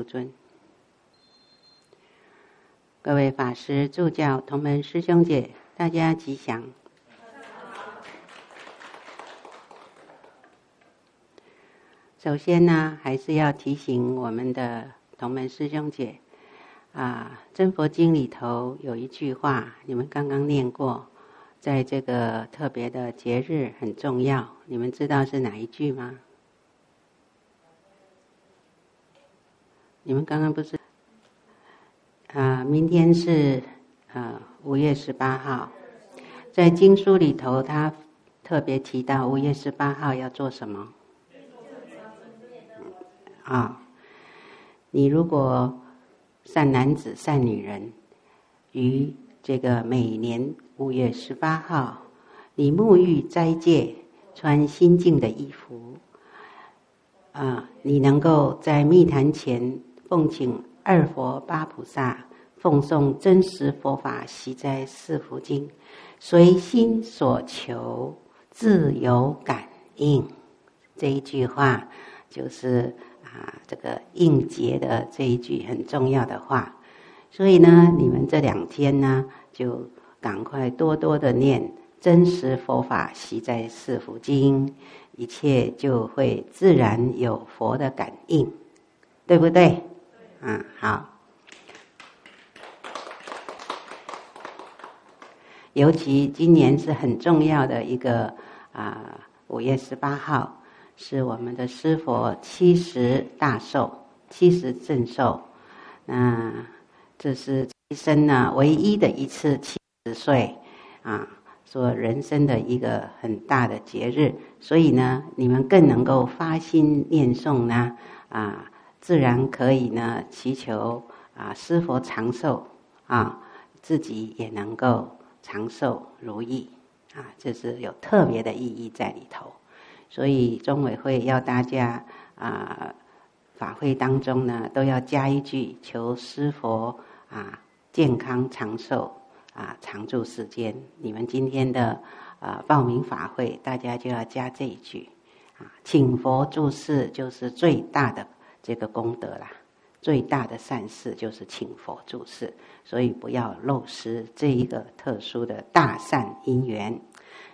诸尊，各位法师、助教、同门师兄姐，大家吉祥。首先呢，还是要提醒我们的同门师兄姐，啊，《真佛经》里头有一句话，你们刚刚念过，在这个特别的节日很重要，你们知道是哪一句吗？你们刚刚不是啊？明天是啊五月十八号，在经书里头，他特别提到五月十八号要做什么？啊，你如果善男子、善女人，于这个每年五月十八号，你沐浴斋戒，穿新净的衣服，啊，你能够在密坛前奉请二佛八菩萨，奉诵真实佛法习斋四福经，随心所求，自有感应。这一句话就是。啊，这个应节的这一句很重要的话，所以呢，你们这两天呢，就赶快多多的念真实佛法习斋四福经，一切就会自然有佛的感应，对不对？嗯，好。尤其今年是很重要的一个啊，五月十八号。是我们的师佛七十大寿，七十正寿。那这是一生呢唯一的一次七十岁啊，说人生的一个很大的节日。所以呢，你们更能够发心念诵呢啊，自然可以呢祈求啊师佛长寿啊，自己也能够长寿如意啊，这是有特别的意义在里头。所以中委会要大家啊，法会当中呢，都要加一句求师佛啊健康长寿啊常住世间。你们今天的啊报名法会，大家就要加这一句啊，请佛住世就是最大的这个功德啦，最大的善事就是请佛住世，所以不要漏失这一个特殊的大善因缘。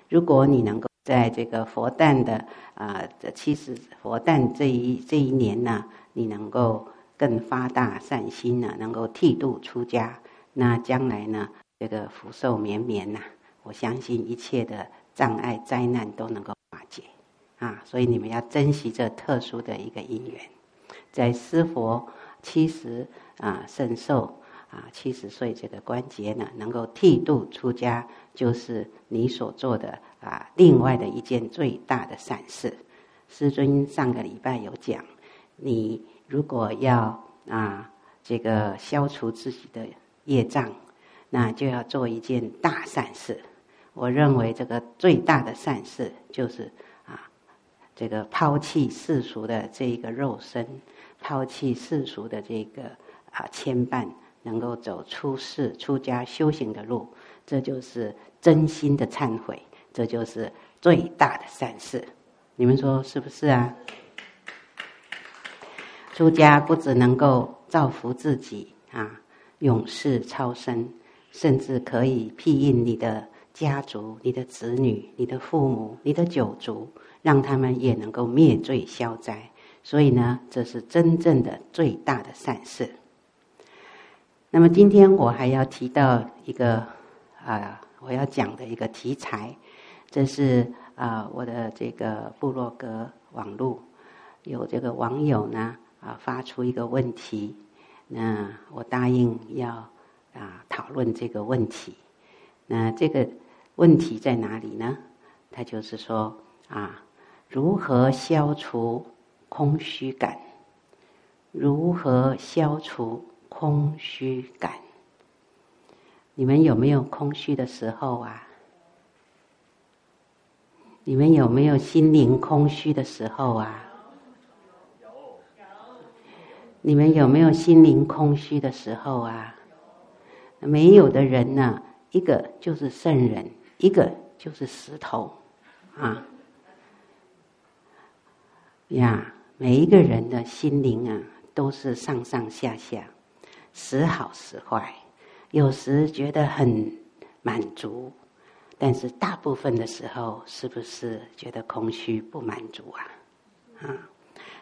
如果你能够。在这个佛诞的啊，这七十佛诞这一这一年呢，你能够更发大善心呢，能够剃度出家，那将来呢，这个福寿绵绵呐，我相信一切的障碍灾难都能够化解啊，所以你们要珍惜这特殊的一个因缘，在师佛七十啊圣寿。啊，七十岁这个关节呢，能够剃度出家，就是你所做的啊，另外的一件最大的善事。师尊上个礼拜有讲，你如果要啊，这个消除自己的业障，那就要做一件大善事。我认为这个最大的善事就是啊，这个抛弃世俗的这一个肉身，抛弃世俗的这个啊牵绊。能够走出世出家修行的路，这就是真心的忏悔，这就是最大的善事。你们说是不是啊？出家不只能够造福自己啊，永世超生，甚至可以庇荫你的家族、你的子女、你的父母、你的九族，让他们也能够灭罪消灾。所以呢，这是真正的最大的善事。那么今天我还要提到一个啊、我要讲的一个题材，这是啊、我的这个部落格网络有这个网友呢啊、呃、发出一个问题，那我答应要啊、呃、讨论这个问题。那这个问题在哪里呢？他就是说啊，如何消除空虚感？如何消除？空虚感，你们有没有空虚的时候啊？你们有没有心灵空虚的时候啊？有。你们有没有心灵空虚的时候啊？没有的人呢？一个就是圣人，一个就是石头，啊呀，每一个人的心灵啊。都是上上下下，时好时坏，有时觉得很满足，但是大部分的时候，是不是觉得空虚不满足啊？啊，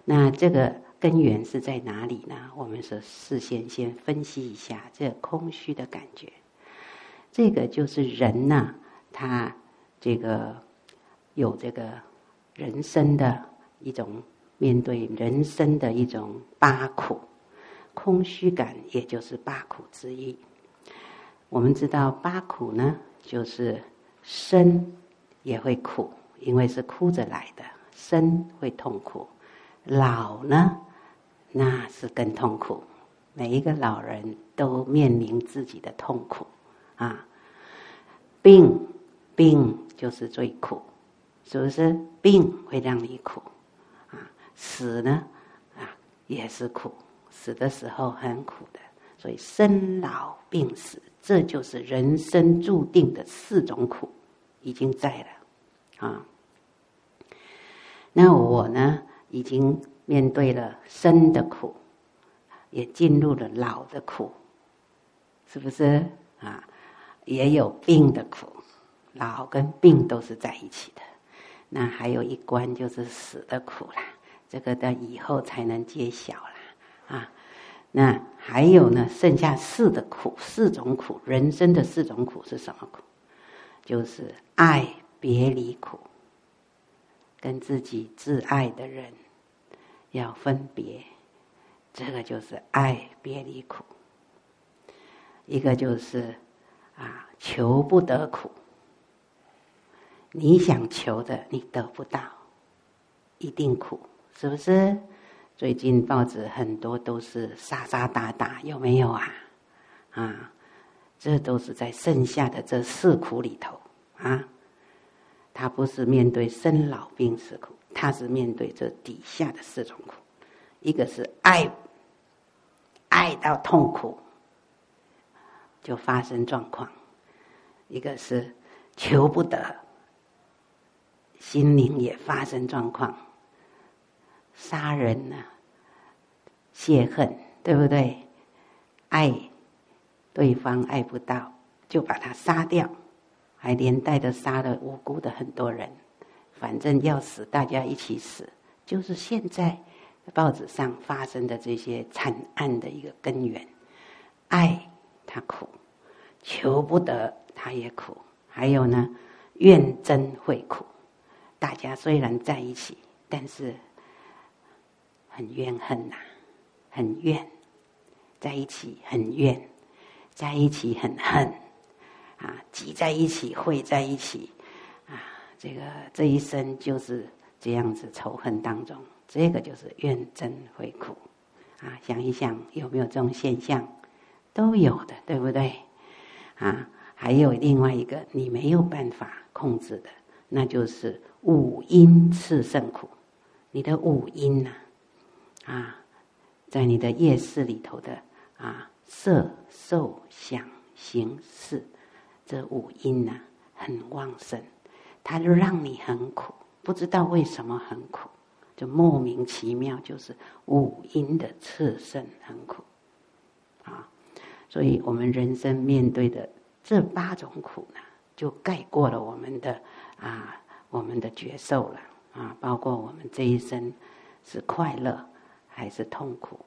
那这个根源是在哪里呢？我们说事先先分析一下这空虚的感觉，这个就是人呐、他这个有这个人生的一种。面对人生的一种八苦，空虚感也就是八苦之一。我们知道八苦呢，就是生也会苦，因为是哭着来的，生会痛苦；老呢，那是更痛苦。每一个老人都面临自己的痛苦啊。病，病就是最苦，是不是？病会让你苦。死呢，啊，也是苦，死的时候很苦的。所以生老病死，这就是人生注定的四种苦，已经在了，啊。那我呢，已经面对了生的苦，也进入了老的苦，是不是啊？也有病的苦，老跟病都是在一起的。那还有一关就是死的苦啦。这个到以后才能揭晓了啊！那还有呢？剩下四的苦，四种苦，人生的四种苦是什么苦？就是爱别离苦，跟自己挚爱的人要分别，这个就是爱别离苦。一个就是啊，求不得苦，你想求的你得不到，一定苦。是不是？最近报纸很多都是杀杀打打，有没有啊？啊，这都是在剩下的这四苦里头啊。他不是面对生老病死苦，他是面对这底下的四种苦。一个是爱，爱到痛苦就发生状况；一个是求不得，心灵也发生状况。杀人呢、啊，泄恨，对不对？爱对方爱不到，就把他杀掉，还连带的杀了无辜的很多人。反正要死，大家一起死，就是现在报纸上发生的这些惨案的一个根源。爱他苦，求不得他也苦，还有呢，怨憎会苦。大家虽然在一起，但是。很怨恨呐、很怨，在一起很怨，在一起很恨，啊，挤在一起会在一起，啊，这个这一生就是这样子仇恨当中，这个就是怨憎会苦，啊，想一想有没有这种现象，都有的，对不对？啊，还有另外一个你没有办法控制的，那就是五阴炽盛苦，你的五阴呐、啊，在你的夜市里头的啊，色、受、想、行、识，这五阴呢、很旺盛，它就让你很苦，不知道为什么很苦，就莫名其妙，就是五阴的炽盛很苦啊。所以我们人生面对的这八种苦呢，就盖过了我们的啊，我们的觉受了啊，包括我们这一生是快乐。还是痛苦，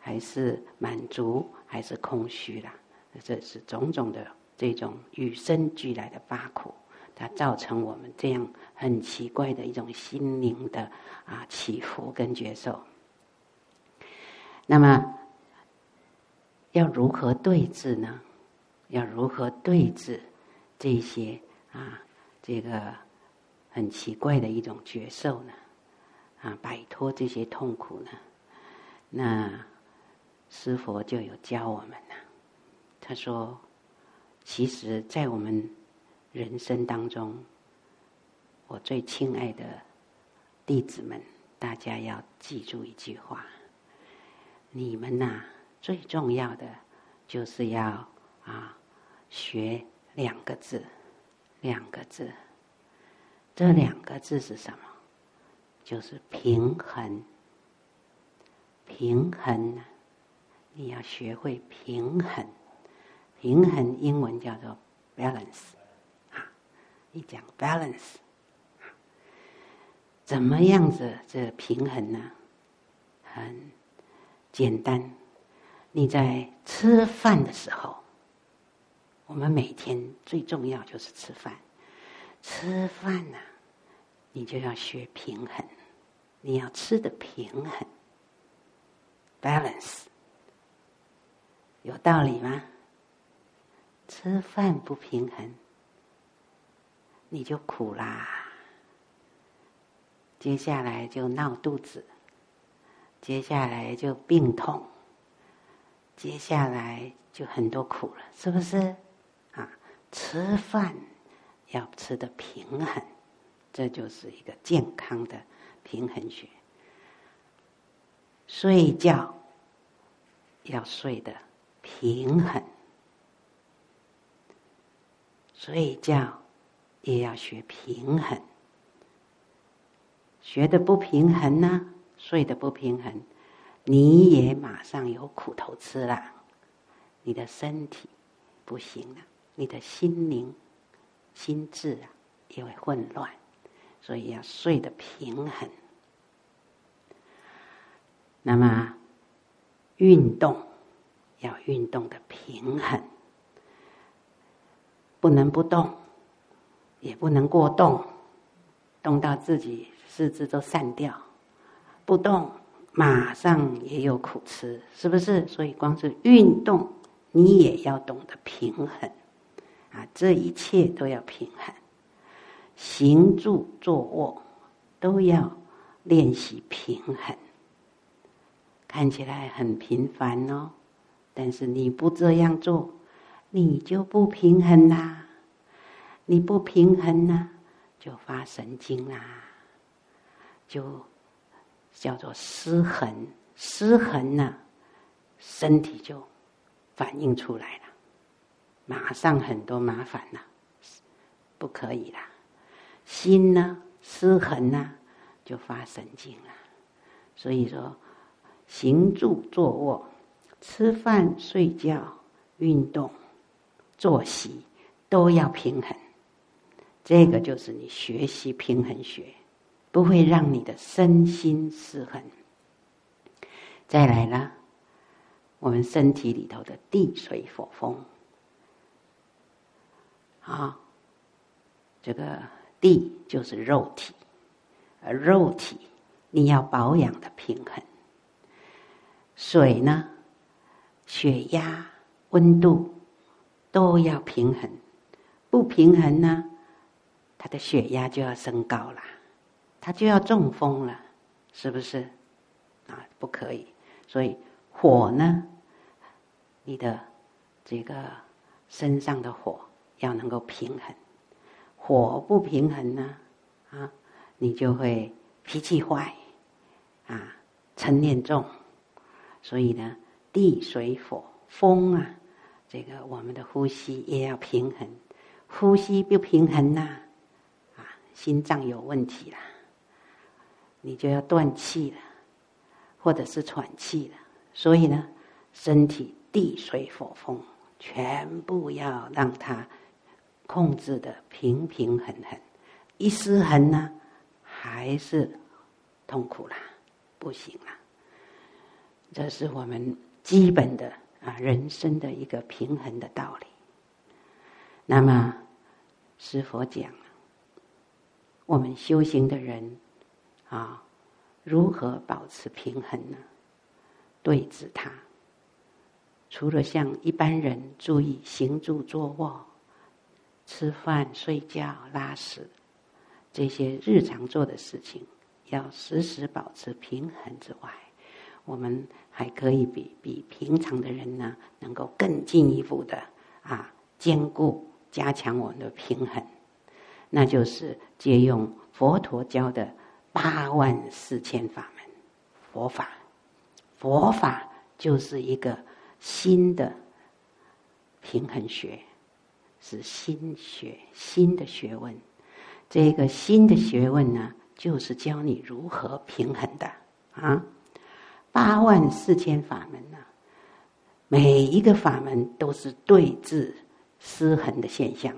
还是满足，还是空虚啦？这是种种的这种与生俱来的八苦，它造成我们这样很奇怪的一种心灵的啊起伏跟觉受。那么要如何对治呢？要如何对治这些啊这个很奇怪的一种觉受呢？啊，摆脱这些痛苦呢？那师父就有教我们了。他说：“其实，在我们人生当中，我最亲爱的弟子们，大家要记住一句话：你们呐，最重要的就是要啊，学两个字，两个字。这两个字是什么？就是平衡。”平衡呢，你要学会平衡。平衡英文叫做 balance，啊，一讲 balance，怎么样子这平衡呢？很简单，你在吃饭的时候，我们每天最重要就是吃饭。吃饭呢，你就要学平衡，你要吃的平衡，balance，有道理吗？吃饭不平衡，你就苦啦。接下来就闹肚子，接下来就病痛，接下来就很多苦了，是不是？啊，吃饭要吃得平衡，这就是一个健康的平衡学。睡觉要睡得平衡。睡觉也要学平衡，学的不平衡呢，睡得不平衡，你也马上有苦头吃了，你的身体不行了，你的心灵、心智啊也会混乱，所以要睡得平衡。那么运动要运动的平衡。不能不动，也不能过动，动到自己四肢都散掉。不动，马上也有苦吃，是不是？所以光是运动，你也要懂得平衡啊！这一切都要平衡，行住坐卧都要练习平衡。看起来很平凡哦，但是你不这样做。你就不平衡啦，你不平衡呢，就发神经啦，就叫做失衡，失衡呢，身体就反应出来了，马上很多麻烦了，不可以啦。心呢，失衡呢，就发神经了。所以说，行住坐卧、吃饭睡觉、运动。作息都要平衡，这个就是你学习平衡学，不会让你的身心失衡。再来呢，我们身体里头的地水火风，啊，这个地就是肉体，而肉体你要保养的平衡。水呢，血压、温度。都要平衡，不平衡呢，他的血压就要升高了，他就要中风了，是不是？啊，不可以。所以火呢，你的这个身上的火要能够平衡，火不平衡呢，啊，你就会脾气坏，啊，嗔念重。所以呢，地水火风啊。这个我们的呼吸也要平衡，呼吸不平衡呐，啊，心脏有问题了，你就要断气了，或者是喘气了。所以呢，身体地水火风全部要让它控制的平平衡衡，一失衡呢，还是痛苦啦，不行啦。这是我们基本的。啊，人生的一个平衡的道理。那么，师父讲，我们修行的人啊，如何保持平衡呢？对治它，除了像一般人注意行住坐卧、吃饭、睡觉、拉屎这些日常做的事情，要时时保持平衡之外，我们还可以比比平常的人呢，能够更进一步的啊，兼顾加强我们的平衡，那就是借用佛陀教的八万四千法门，佛法，佛法就是一个新的平衡学，是新学新的学问。这个新的学问呢，就是教你如何平衡的啊。八万四千法门呢、每一个法门都是对治失衡的现象。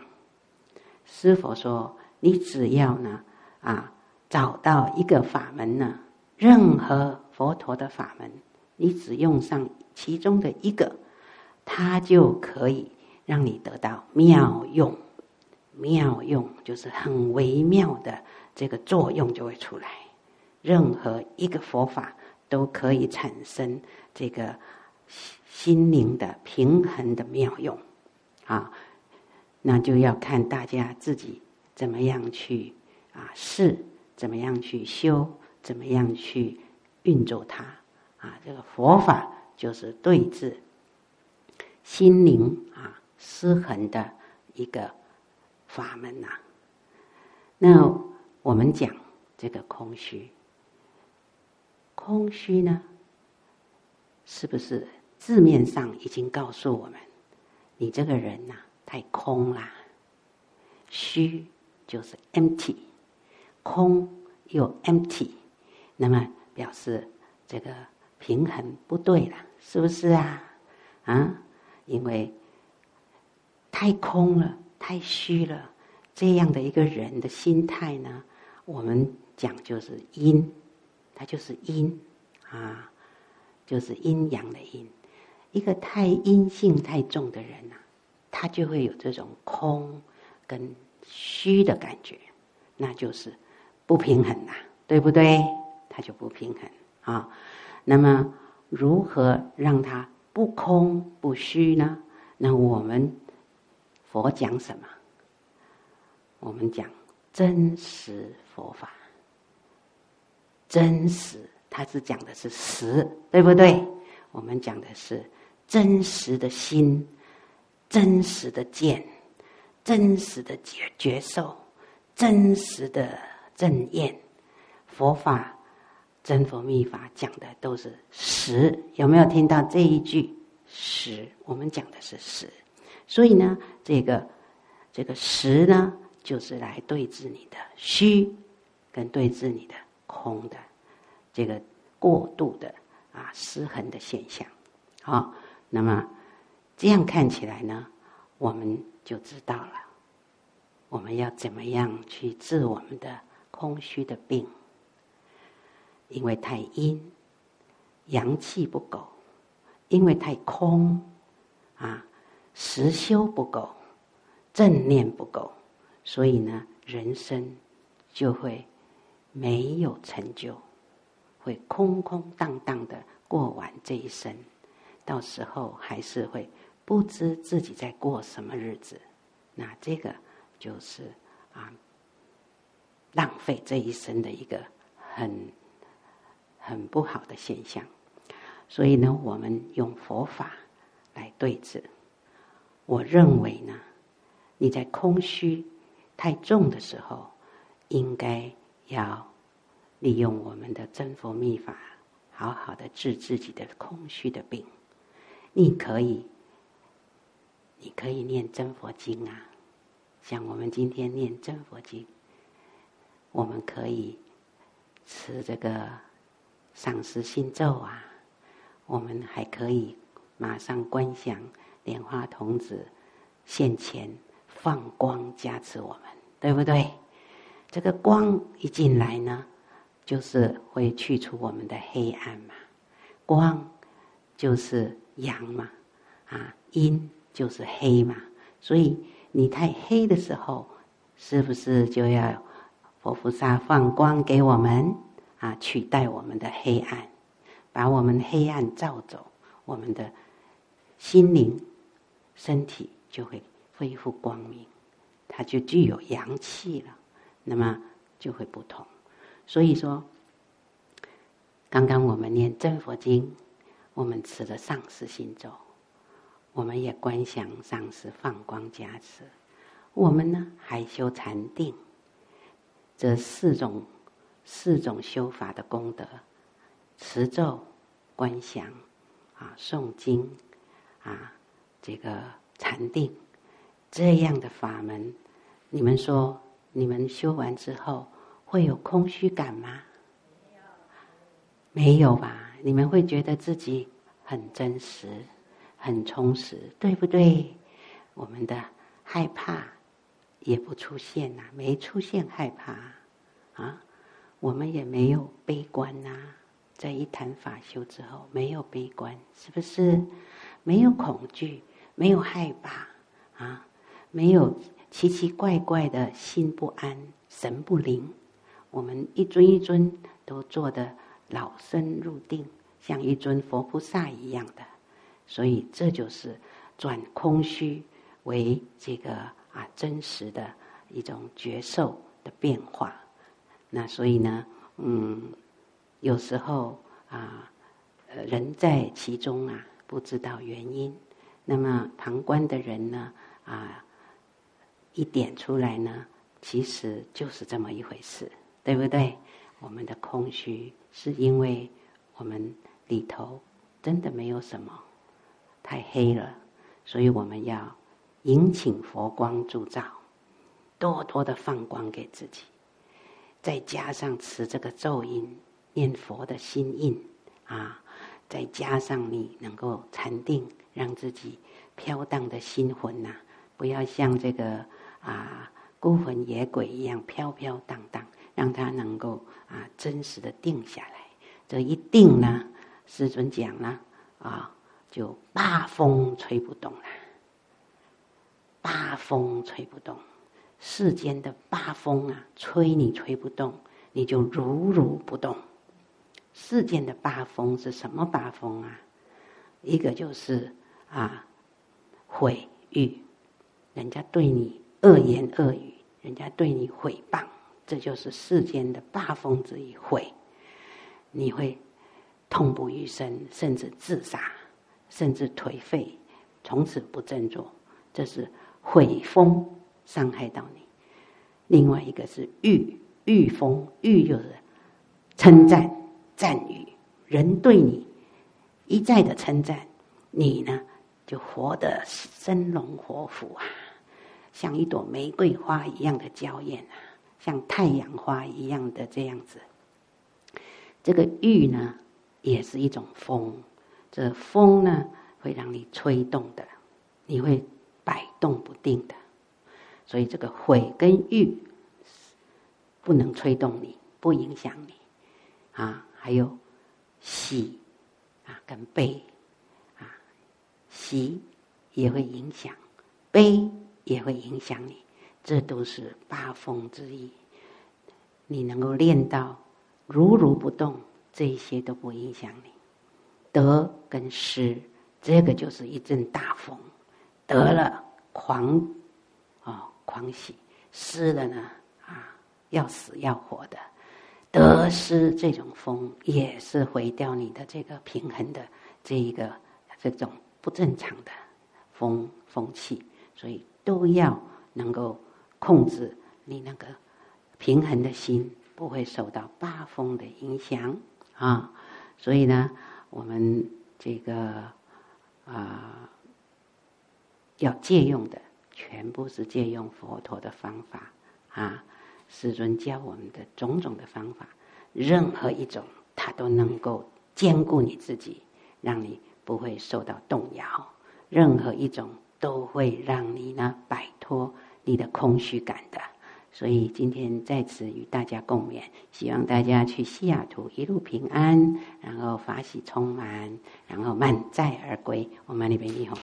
师父说，你只要呢啊找到一个法门呢，任何佛陀的法门，你只用上其中的一个，它就可以让你得到妙用。妙用就是很微妙的这个作用就会出来。任何一个佛法都可以产生这个心灵的平衡的妙用啊，那就要看大家自己怎么样去啊试，怎么样去修，怎么样去运作它啊。这个佛法就是对治心灵啊失衡的一个法门呐、那我们讲这个空虚。空虚呢，是不是字面上已经告诉我们，你这个人呐、太空啦，虚就是 empty，空又 empty，那么表示这个平衡不对了，是不是啊？啊，因为太空了，太虚了，这样的一个人的心态呢，我们讲就是阴。它就是阴啊，就是阴阳的阴。一个太阴性太重的人呐、他就会有这种空跟虚的感觉，那就是不平衡呐、对不对？他就不平衡啊。那么如何让他不空不虚呢？那我们佛讲什么？我们讲真实佛法。真实，它是讲的是实，对不对？我们讲的是真实的心，真实的见，真实的觉觉受，真实的正念。佛法真佛密法讲的都是实，有没有听到这一句？实，我们讲的是实。所以呢，这个这个实呢，就是来对治你的虚，跟对治你的。空的这个过度的啊失衡的现象，好，那么这样看起来呢，我们就知道了，我们要怎么样去治我们的空虚的病？因为太阴，阳气不够；因为太空，啊，实修不够，正念不够，所以呢，人生就会。没有成就，会空空荡荡的过完这一生，到时候还是会不知自己在过什么日子。那这个就是啊，浪费这一生的一个很很不好的现象。所以呢，我们用佛法来对治。我认为呢，你在空虚太重的时候，应该。要利用我们的真佛密法，好好的治自己的空虚的病。你可以，你可以念真佛经啊，像我们今天念真佛经，我们可以持这个上师心咒啊，我们还可以马上观想莲花童子现前放光加持我们，对不对？这个光一进来呢，就是会去除我们的黑暗嘛。光就是阳嘛，啊，阴就是黑嘛。所以你太黑的时候，是不是就要佛菩萨放光给我们啊，取代我们的黑暗，把我们黑暗照走，我们的心灵、身体就会恢复光明，它就具有阳气了。那么就会不同，所以说，刚刚我们念真佛经，我们持了上师心咒，我们也观想上师放光加持，我们呢还修禅定，这四种四种修法的功德，持咒、观想啊、诵经啊，这个禅定这样的法门，你们说？你们修完之后会有空虚感吗？没有吧？你们会觉得自己很真实、很充实，对不对？我们的害怕也不出现呐，没出现害怕啊，我们也没有悲观呐。在一谈法修之后，没有悲观，是不是？没有恐惧，没有害怕啊，没有奇奇怪怪的心不安、神不灵。我们一尊一尊都做得老身入定，像一尊佛菩萨一样的。所以这就是转空虚为这个啊真实的一种觉受的变化。那所以呢，嗯，有时候啊，人在其中啊，不知道原因。那么旁观的人呢，啊，一点出来呢，其实就是这么一回事，对不对？我们的空虚是因为我们里头真的没有什么，太黑了，所以我们要引请佛光助照，多多的放光给自己，再加上持这个咒音，念佛的心印啊，再加上你能够禅定，让自己飘荡的心魂呐、不要像这个啊孤魂野鬼一样飘飘荡荡，让他能够啊真实的定下来。这一定呢，师尊讲了啊，就八风吹不动了，八风吹不动，世间的八风啊，吹你吹不动，你就如如不动。世间的八风是什么八风啊？一个就是啊，毁誉，人家对你恶言恶语，人家对你诽谤，这就是世间的八风之一。毁，你会痛不欲生，甚至自杀，甚至颓废，从此不振作。这是毁风，伤害到你。另外一个是誉，誉风，誉就是称赞。赞誉，人对你一再的称赞，你呢就活得生龙活虎啊，像一朵玫瑰花一样的娇艳啊，像太阳花一样的这样子。这个玉呢，也是一种风，这风呢会让你吹动的，你会摆动不定的。所以这个悔跟欲不能吹动你，不影响你啊。还有喜啊，跟悲啊，喜也会影响，悲也会影响你，这都是八风之一。你能够练到如如不动，这些都不影响你。得跟失，这个就是一阵大风，得了狂啊、哦、狂喜，失了呢啊要死要活的。得失这种风也是毁掉你的这个平衡的这一个这种不正常的风风气，所以都要能够控制你那个平衡的心，不会受到八风的影响啊。所以呢，我们这个啊、要借用的全部是借用佛陀的方法啊。师尊教我们的种种的方法，任何一种，它都能够兼顾你自己，让你不会受到动摇；任何一种都会让你呢摆脱你的空虚感的。所以今天在此与大家共勉，希望大家去西雅图一路平安，然后法喜充满，然后满载而归。我们那边以后。